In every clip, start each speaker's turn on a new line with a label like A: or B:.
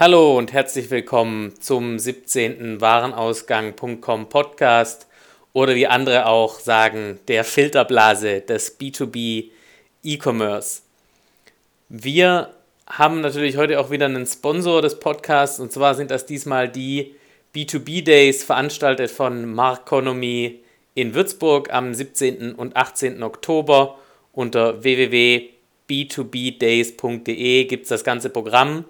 A: Hallo und herzlich willkommen zum 17. Warenausgang.com Podcast oder wie andere auch sagen, der Filterblase des B2B E-Commerce. Wir haben natürlich heute auch wieder einen Sponsor des Podcasts und zwar sind das diesmal die B2B Days veranstaltet von Marconomy in Würzburg am 17. und 18. Oktober unter www.b2bdays.de gibt es das ganze Programm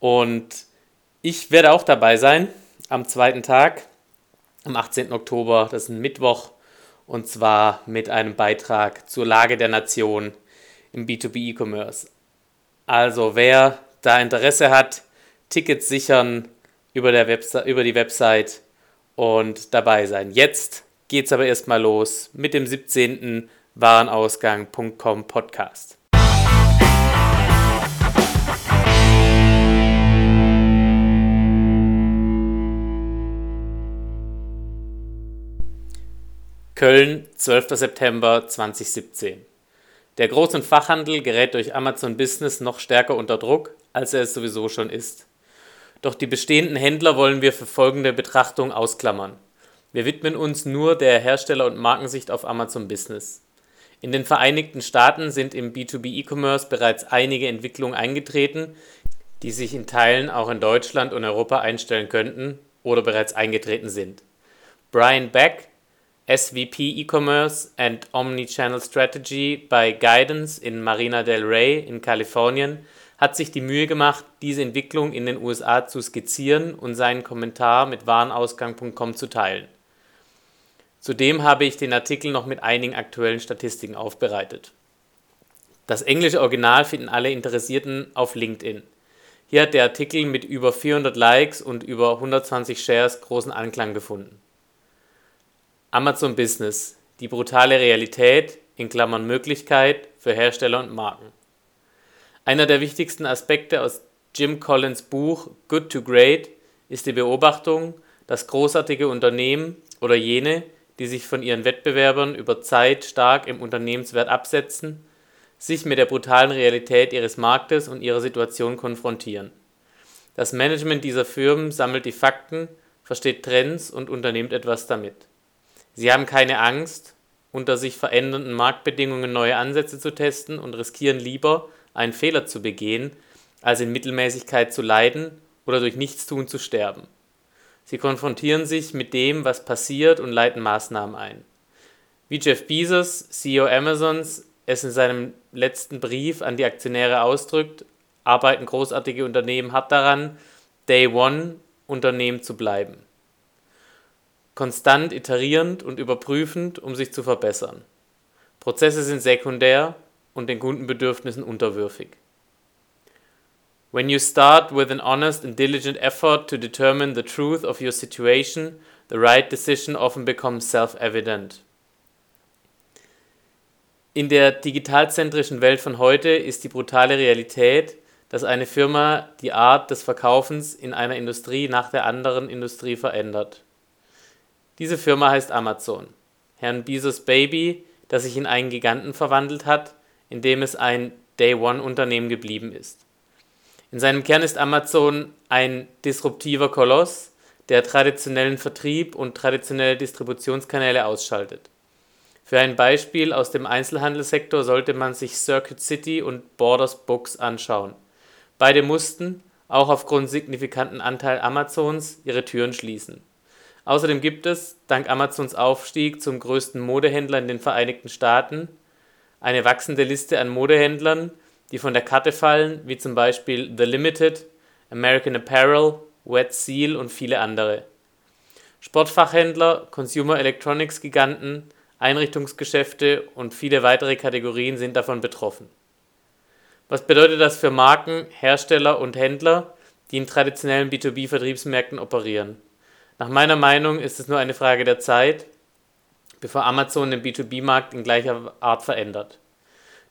A: und ich werde auch dabei sein am zweiten Tag, am 18. Oktober, das ist ein Mittwoch, und zwar mit einem Beitrag zur Lage der Nation im B2B E-Commerce. Also wer da Interesse hat, Tickets sichern über, der Webse über die Website und dabei sein. Jetzt geht es aber erstmal los mit dem 17. Warenausgang.com Podcast. Köln, 12. September 2017. Der Groß- und Fachhandel gerät durch Amazon Business noch stärker unter Druck, als er es sowieso schon ist. Doch die bestehenden Händler wollen wir für folgende Betrachtung ausklammern. Wir widmen uns nur der Hersteller- und Markensicht auf Amazon Business. In den Vereinigten Staaten sind im B2B E-Commerce bereits einige Entwicklungen eingetreten, die sich in Teilen auch in Deutschland und Europa einstellen könnten oder bereits eingetreten sind. Brian Beck, SVP E-Commerce and Omnichannel Strategy bei Guidance in Marina del Rey in Kalifornien hat sich die Mühe gemacht, diese Entwicklung in den USA zu skizzieren und seinen Kommentar mit Warenausgang.com zu teilen. Zudem habe ich den Artikel noch mit einigen aktuellen Statistiken aufbereitet. Das englische Original finden alle Interessierten auf LinkedIn. Hier hat der Artikel mit über 400 Likes und über 120 Shares großen Anklang gefunden. Amazon Business, die brutale Realität in Klammern Möglichkeit für Hersteller und Marken. Einer der wichtigsten Aspekte aus Jim Collins Buch Good to Great ist die Beobachtung, dass großartige Unternehmen oder jene, die sich von ihren Wettbewerbern über Zeit stark im Unternehmenswert absetzen, sich mit der brutalen Realität ihres Marktes und ihrer Situation konfrontieren. Das Management dieser Firmen sammelt die Fakten, versteht Trends und unternimmt etwas damit. Sie haben keine Angst, unter sich verändernden Marktbedingungen neue Ansätze zu testen und riskieren lieber, einen Fehler zu begehen, als in Mittelmäßigkeit zu leiden oder durch Nichtstun zu sterben. Sie konfrontieren sich mit dem, was passiert und leiten Maßnahmen ein. Wie Jeff Bezos, CEO Amazons, es in seinem letzten Brief an die Aktionäre ausdrückt, arbeiten großartige Unternehmen hart daran, Day One Unternehmen zu bleiben konstant iterierend und überprüfend, um sich zu verbessern. Prozesse sind sekundär und den Kundenbedürfnissen unterwürfig. When you start with an honest and diligent effort to determine the truth of your situation, the right decision often becomes self-evident. In der digitalzentrischen Welt von heute ist die brutale Realität, dass eine Firma die Art des Verkaufens in einer Industrie nach der anderen Industrie verändert. Diese Firma heißt Amazon. Herrn Bezos Baby, das sich in einen Giganten verwandelt hat, indem es ein Day-One-Unternehmen geblieben ist. In seinem Kern ist Amazon ein disruptiver Koloss, der traditionellen Vertrieb und traditionelle Distributionskanäle ausschaltet. Für ein Beispiel aus dem Einzelhandelssektor sollte man sich Circuit City und Borders Books anschauen. Beide mussten, auch aufgrund signifikanten Anteil Amazons, ihre Türen schließen. Außerdem gibt es, dank Amazons Aufstieg zum größten Modehändler in den Vereinigten Staaten, eine wachsende Liste an Modehändlern, die von der Karte fallen, wie zum Beispiel The Limited, American Apparel, Wet Seal und viele andere. Sportfachhändler, Consumer Electronics Giganten, Einrichtungsgeschäfte und viele weitere Kategorien sind davon betroffen. Was bedeutet das für Marken, Hersteller und Händler, die in traditionellen B2B-Vertriebsmärkten operieren? Nach meiner Meinung ist es nur eine Frage der Zeit, bevor Amazon den B2B-Markt in gleicher Art verändert.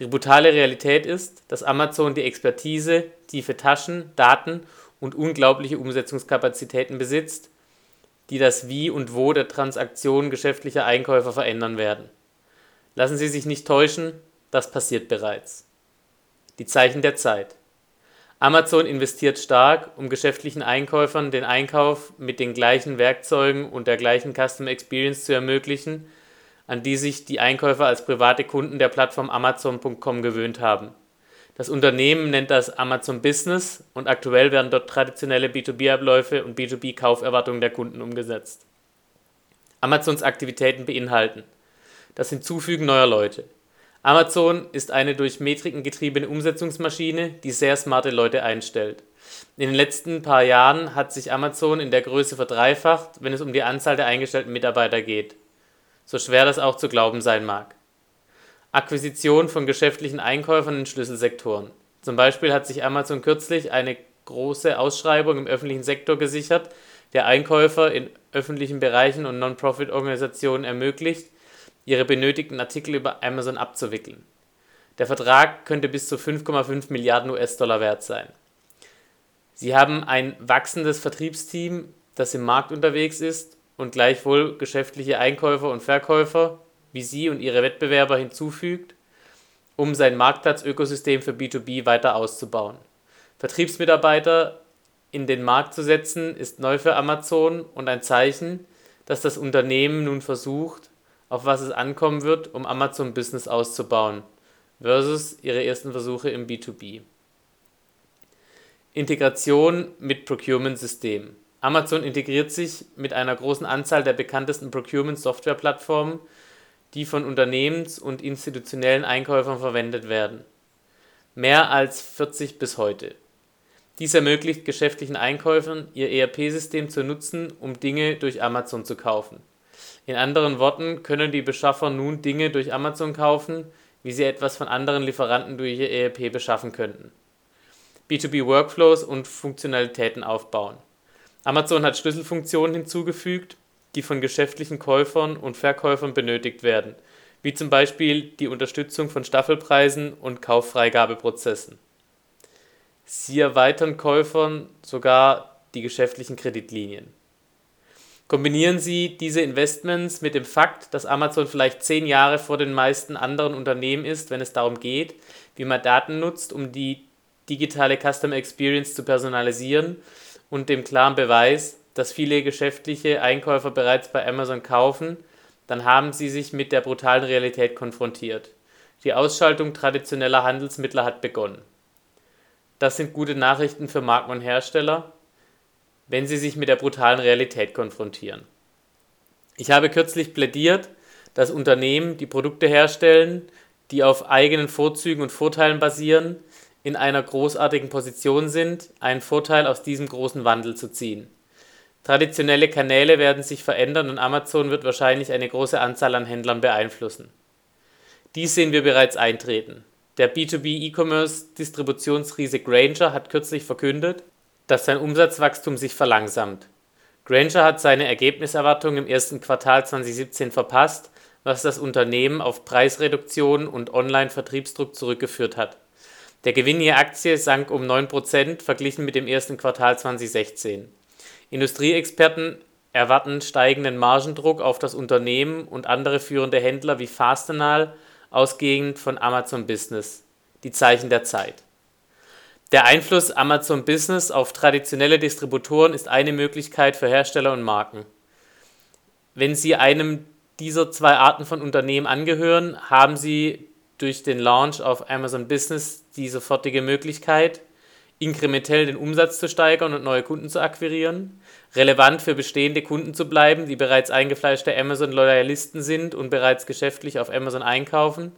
A: Die brutale Realität ist, dass Amazon die Expertise, tiefe Taschen, Daten und unglaubliche Umsetzungskapazitäten besitzt, die das Wie und Wo der Transaktion geschäftlicher Einkäufer verändern werden. Lassen Sie sich nicht täuschen, das passiert bereits. Die Zeichen der Zeit. Amazon investiert stark, um geschäftlichen Einkäufern den Einkauf mit den gleichen Werkzeugen und der gleichen Customer Experience zu ermöglichen, an die sich die Einkäufer als private Kunden der Plattform Amazon.com gewöhnt haben. Das Unternehmen nennt das Amazon Business und aktuell werden dort traditionelle B2B-Abläufe und B2B-Kauferwartungen der Kunden umgesetzt. Amazons Aktivitäten beinhalten das Hinzufügen neuer Leute. Amazon ist eine durch Metriken getriebene Umsetzungsmaschine, die sehr smarte Leute einstellt. In den letzten paar Jahren hat sich Amazon in der Größe verdreifacht, wenn es um die Anzahl der eingestellten Mitarbeiter geht. So schwer das auch zu glauben sein mag. Akquisition von geschäftlichen Einkäufern in Schlüsselsektoren. Zum Beispiel hat sich Amazon kürzlich eine große Ausschreibung im öffentlichen Sektor gesichert, der Einkäufer in öffentlichen Bereichen und Non-Profit-Organisationen ermöglicht, ihre benötigten Artikel über Amazon abzuwickeln. Der Vertrag könnte bis zu 5,5 Milliarden US-Dollar wert sein. Sie haben ein wachsendes Vertriebsteam, das im Markt unterwegs ist und gleichwohl geschäftliche Einkäufer und Verkäufer wie Sie und Ihre Wettbewerber hinzufügt, um sein Marktplatzökosystem für B2B weiter auszubauen. Vertriebsmitarbeiter in den Markt zu setzen, ist neu für Amazon und ein Zeichen, dass das Unternehmen nun versucht, auf was es ankommen wird, um Amazon Business auszubauen, versus ihre ersten Versuche im B2B. Integration mit Procurement-Systemen. Amazon integriert sich mit einer großen Anzahl der bekanntesten Procurement-Software-Plattformen die von Unternehmens und institutionellen Einkäufern verwendet werden. Mehr als 40 bis heute. Dies ermöglicht geschäftlichen Einkäufern, ihr ERP-System zu nutzen, um Dinge durch Amazon zu kaufen. In anderen Worten können die Beschaffer nun Dinge durch Amazon kaufen, wie sie etwas von anderen Lieferanten durch ihr ERP beschaffen könnten. B2B-Workflows und Funktionalitäten aufbauen. Amazon hat Schlüsselfunktionen hinzugefügt, die von geschäftlichen Käufern und Verkäufern benötigt werden, wie zum Beispiel die Unterstützung von Staffelpreisen und Kauffreigabeprozessen. Sie erweitern Käufern sogar die geschäftlichen Kreditlinien. Kombinieren Sie diese Investments mit dem Fakt, dass Amazon vielleicht zehn Jahre vor den meisten anderen Unternehmen ist, wenn es darum geht, wie man Daten nutzt, um die digitale Customer Experience zu personalisieren und dem klaren Beweis, dass viele geschäftliche Einkäufer bereits bei Amazon kaufen, dann haben sie sich mit der brutalen Realität konfrontiert. Die Ausschaltung traditioneller Handelsmittler hat begonnen. Das sind gute Nachrichten für Marken und Hersteller, wenn sie sich mit der brutalen Realität konfrontieren. Ich habe kürzlich plädiert, dass Unternehmen, die Produkte herstellen, die auf eigenen Vorzügen und Vorteilen basieren, in einer großartigen Position sind, einen Vorteil aus diesem großen Wandel zu ziehen. Traditionelle Kanäle werden sich verändern und Amazon wird wahrscheinlich eine große Anzahl an Händlern beeinflussen. Dies sehen wir bereits eintreten. Der B2B E-Commerce Distributionsriese Granger hat kürzlich verkündet, dass sein Umsatzwachstum sich verlangsamt. Granger hat seine Ergebniserwartungen im ersten Quartal 2017 verpasst, was das Unternehmen auf Preisreduktionen und Online-Vertriebsdruck zurückgeführt hat. Der Gewinn je Aktie sank um 9% verglichen mit dem ersten Quartal 2016. Industrieexperten erwarten steigenden Margendruck auf das Unternehmen und andere führende Händler wie Fastenal, ausgehend von Amazon Business. Die Zeichen der Zeit. Der Einfluss Amazon Business auf traditionelle Distributoren ist eine Möglichkeit für Hersteller und Marken. Wenn Sie einem dieser zwei Arten von Unternehmen angehören, haben Sie durch den Launch auf Amazon Business die sofortige Möglichkeit, inkrementell den Umsatz zu steigern und neue Kunden zu akquirieren, relevant für bestehende Kunden zu bleiben, die bereits eingefleischte Amazon-Loyalisten sind und bereits geschäftlich auf Amazon einkaufen,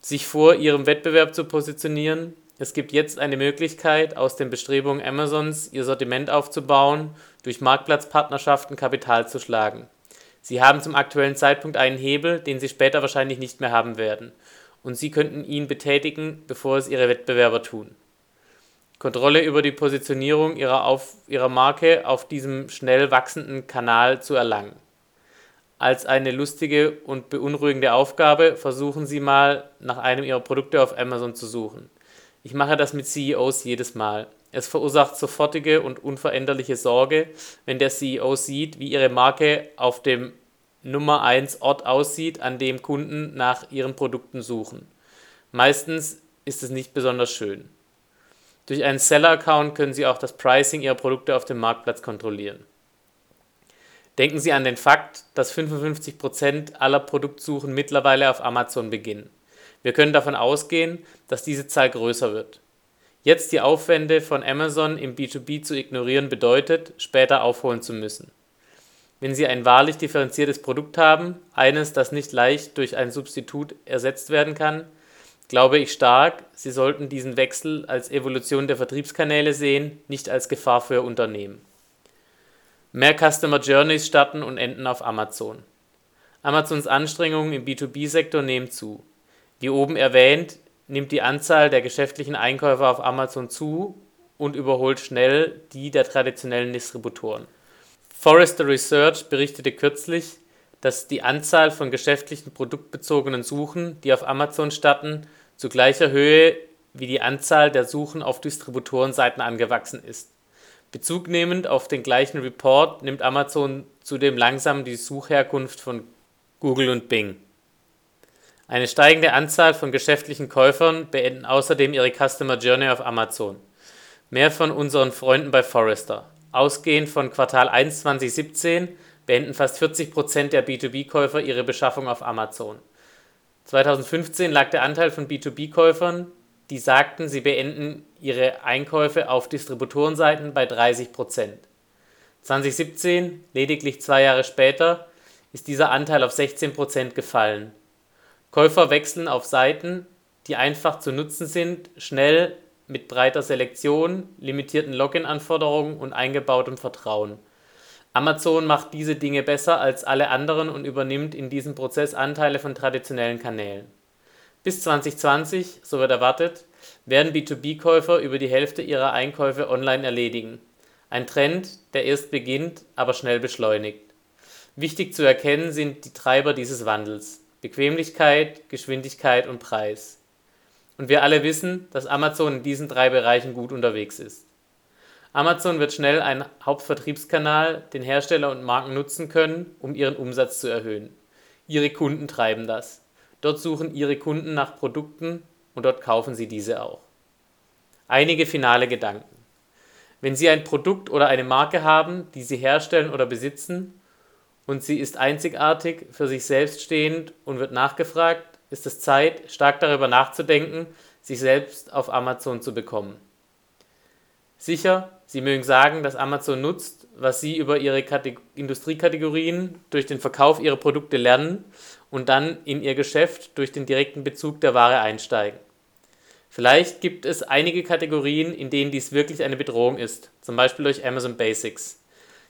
A: sich vor ihrem Wettbewerb zu positionieren. Es gibt jetzt eine Möglichkeit, aus den Bestrebungen Amazons ihr Sortiment aufzubauen, durch Marktplatzpartnerschaften Kapital zu schlagen. Sie haben zum aktuellen Zeitpunkt einen Hebel, den Sie später wahrscheinlich nicht mehr haben werden. Und Sie könnten ihn betätigen, bevor es Ihre Wettbewerber tun. Kontrolle über die Positionierung ihrer, auf, ihrer Marke auf diesem schnell wachsenden Kanal zu erlangen. Als eine lustige und beunruhigende Aufgabe versuchen Sie mal nach einem Ihrer Produkte auf Amazon zu suchen. Ich mache das mit CEOs jedes Mal. Es verursacht sofortige und unveränderliche Sorge, wenn der CEO sieht, wie Ihre Marke auf dem Nummer 1 Ort aussieht, an dem Kunden nach Ihren Produkten suchen. Meistens ist es nicht besonders schön. Durch einen Seller-Account können Sie auch das Pricing Ihrer Produkte auf dem Marktplatz kontrollieren. Denken Sie an den Fakt, dass 55% aller Produktsuchen mittlerweile auf Amazon beginnen. Wir können davon ausgehen, dass diese Zahl größer wird. Jetzt die Aufwände von Amazon im B2B zu ignorieren bedeutet, später aufholen zu müssen. Wenn Sie ein wahrlich differenziertes Produkt haben, eines, das nicht leicht durch ein Substitut ersetzt werden kann, glaube ich stark, Sie sollten diesen Wechsel als Evolution der Vertriebskanäle sehen, nicht als Gefahr für Ihr Unternehmen. Mehr Customer Journeys starten und enden auf Amazon. Amazons Anstrengungen im B2B-Sektor nehmen zu. Wie oben erwähnt, nimmt die Anzahl der geschäftlichen Einkäufer auf Amazon zu und überholt schnell die der traditionellen Distributoren. Forrester Research berichtete kürzlich, dass die Anzahl von geschäftlichen produktbezogenen Suchen, die auf Amazon starten, zu gleicher Höhe wie die Anzahl der Suchen auf Distributorenseiten angewachsen ist. Bezug nehmend auf den gleichen Report nimmt Amazon zudem langsam die Suchherkunft von Google und Bing. Eine steigende Anzahl von geschäftlichen Käufern beenden außerdem ihre Customer Journey auf Amazon. Mehr von unseren Freunden bei Forrester. Ausgehend von Quartal 1 2017 beenden fast 40% der B2B-Käufer ihre Beschaffung auf Amazon. 2015 lag der Anteil von B2B-Käufern, die sagten, sie beenden ihre Einkäufe auf Distributorenseiten bei 30 Prozent. 2017, lediglich zwei Jahre später, ist dieser Anteil auf 16 Prozent gefallen. Käufer wechseln auf Seiten, die einfach zu nutzen sind, schnell mit breiter Selektion, limitierten Login-Anforderungen und eingebautem Vertrauen. Amazon macht diese Dinge besser als alle anderen und übernimmt in diesem Prozess Anteile von traditionellen Kanälen. Bis 2020, so wird erwartet, werden B2B-Käufer über die Hälfte ihrer Einkäufe online erledigen. Ein Trend, der erst beginnt, aber schnell beschleunigt. Wichtig zu erkennen sind die Treiber dieses Wandels. Bequemlichkeit, Geschwindigkeit und Preis. Und wir alle wissen, dass Amazon in diesen drei Bereichen gut unterwegs ist. Amazon wird schnell ein Hauptvertriebskanal, den Hersteller und Marken nutzen können, um ihren Umsatz zu erhöhen. Ihre Kunden treiben das. Dort suchen ihre Kunden nach Produkten und dort kaufen sie diese auch. Einige finale Gedanken. Wenn Sie ein Produkt oder eine Marke haben, die Sie herstellen oder besitzen und sie ist einzigartig, für sich selbst stehend und wird nachgefragt, ist es Zeit, stark darüber nachzudenken, sich selbst auf Amazon zu bekommen. Sicher, Sie mögen sagen, dass Amazon nutzt, was Sie über Ihre Kate Industriekategorien durch den Verkauf Ihrer Produkte lernen und dann in Ihr Geschäft durch den direkten Bezug der Ware einsteigen. Vielleicht gibt es einige Kategorien, in denen dies wirklich eine Bedrohung ist, zum Beispiel durch Amazon Basics.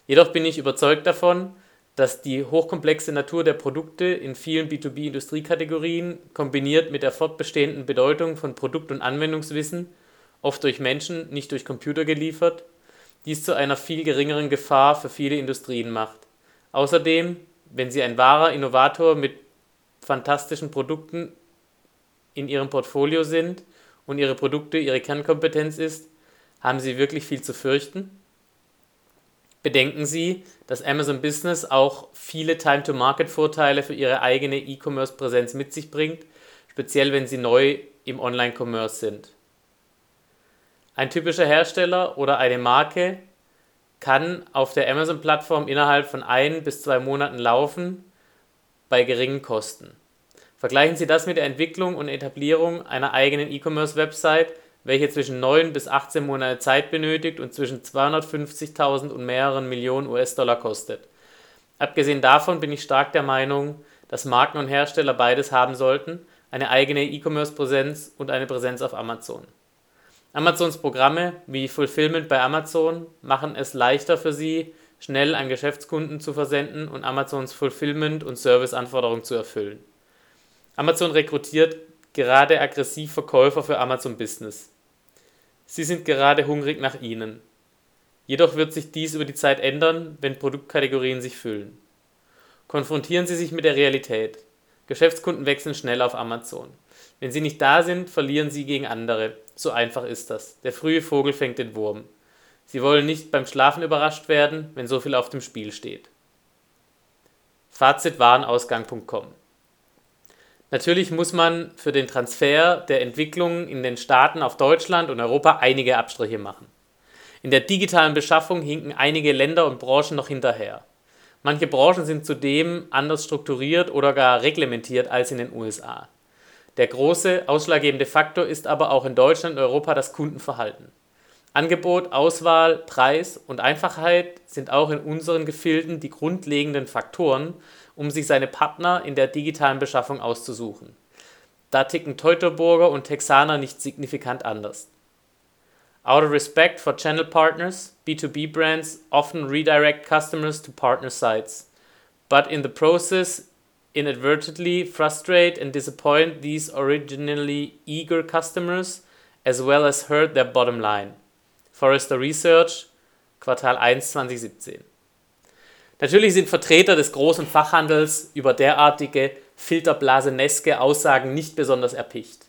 A: Jedoch bin ich überzeugt davon, dass die hochkomplexe Natur der Produkte in vielen B2B-Industriekategorien kombiniert mit der fortbestehenden Bedeutung von Produkt- und Anwendungswissen, oft durch Menschen, nicht durch Computer geliefert, dies zu einer viel geringeren Gefahr für viele Industrien macht. Außerdem, wenn Sie ein wahrer Innovator mit fantastischen Produkten in Ihrem Portfolio sind, und ihre Produkte ihre Kernkompetenz ist, haben sie wirklich viel zu fürchten? Bedenken Sie, dass Amazon Business auch viele Time-to-Market-Vorteile für Ihre eigene E-Commerce-Präsenz mit sich bringt, speziell wenn Sie neu im Online-Commerce sind. Ein typischer Hersteller oder eine Marke kann auf der Amazon-Plattform innerhalb von ein bis zwei Monaten laufen bei geringen Kosten. Vergleichen Sie das mit der Entwicklung und Etablierung einer eigenen E-Commerce-Website, welche zwischen 9 bis 18 Monate Zeit benötigt und zwischen 250.000 und mehreren Millionen US-Dollar kostet. Abgesehen davon bin ich stark der Meinung, dass Marken und Hersteller beides haben sollten, eine eigene E-Commerce-Präsenz und eine Präsenz auf Amazon. Amazons Programme wie Fulfillment bei Amazon machen es leichter für Sie, schnell an Geschäftskunden zu versenden und Amazons Fulfillment und Serviceanforderungen zu erfüllen. Amazon rekrutiert gerade aggressiv Verkäufer für Amazon Business. Sie sind gerade hungrig nach ihnen. Jedoch wird sich dies über die Zeit ändern, wenn Produktkategorien sich füllen. Konfrontieren Sie sich mit der Realität. Geschäftskunden wechseln schnell auf Amazon. Wenn sie nicht da sind, verlieren sie gegen andere. So einfach ist das. Der frühe Vogel fängt den Wurm. Sie wollen nicht beim Schlafen überrascht werden, wenn so viel auf dem Spiel steht. Fazit Warenausgang.com Natürlich muss man für den Transfer der Entwicklung in den Staaten auf Deutschland und Europa einige Abstriche machen. In der digitalen Beschaffung hinken einige Länder und Branchen noch hinterher. Manche Branchen sind zudem anders strukturiert oder gar reglementiert als in den USA. Der große ausschlaggebende Faktor ist aber auch in Deutschland und Europa das Kundenverhalten. Angebot, Auswahl, Preis und Einfachheit sind auch in unseren Gefilden die grundlegenden Faktoren, um sich seine Partner in der digitalen Beschaffung auszusuchen. Da ticken Teutoburger und Texaner nicht signifikant anders. Out of respect for channel partners, B2B brands often redirect customers to partner sites, but in the process inadvertently frustrate and disappoint these originally eager customers as well as hurt their bottom line. Forrester Research, Quartal 1 2017. Natürlich sind Vertreter des großen Fachhandels über derartige filterblaseneske Aussagen nicht besonders erpicht.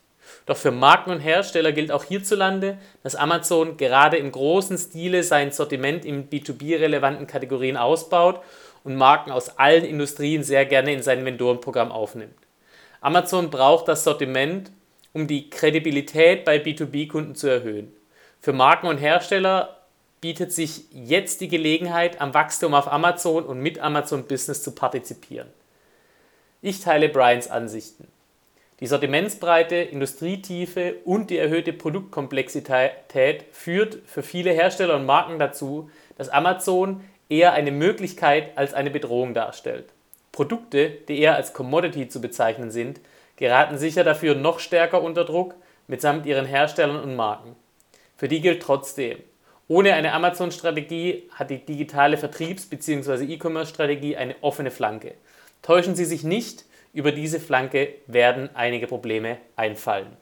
A: Doch für Marken und Hersteller gilt auch hierzulande, dass Amazon gerade im großen Stile sein Sortiment in B2B-relevanten Kategorien ausbaut und Marken aus allen Industrien sehr gerne in sein Vendorenprogramm aufnimmt. Amazon braucht das Sortiment, um die Kredibilität bei B2B-Kunden zu erhöhen. Für Marken und Hersteller bietet sich jetzt die Gelegenheit, am Wachstum auf Amazon und mit Amazon Business zu partizipieren. Ich teile Brians Ansichten. Die Sortimentsbreite, Industrietiefe und die erhöhte Produktkomplexität führt für viele Hersteller und Marken dazu, dass Amazon eher eine Möglichkeit als eine Bedrohung darstellt. Produkte, die eher als Commodity zu bezeichnen sind, geraten sicher dafür noch stärker unter Druck mitsamt ihren Herstellern und Marken. Für die gilt trotzdem, ohne eine Amazon-Strategie hat die digitale Vertriebs- bzw. E-Commerce-Strategie eine offene Flanke. Täuschen Sie sich nicht, über diese Flanke werden einige Probleme einfallen.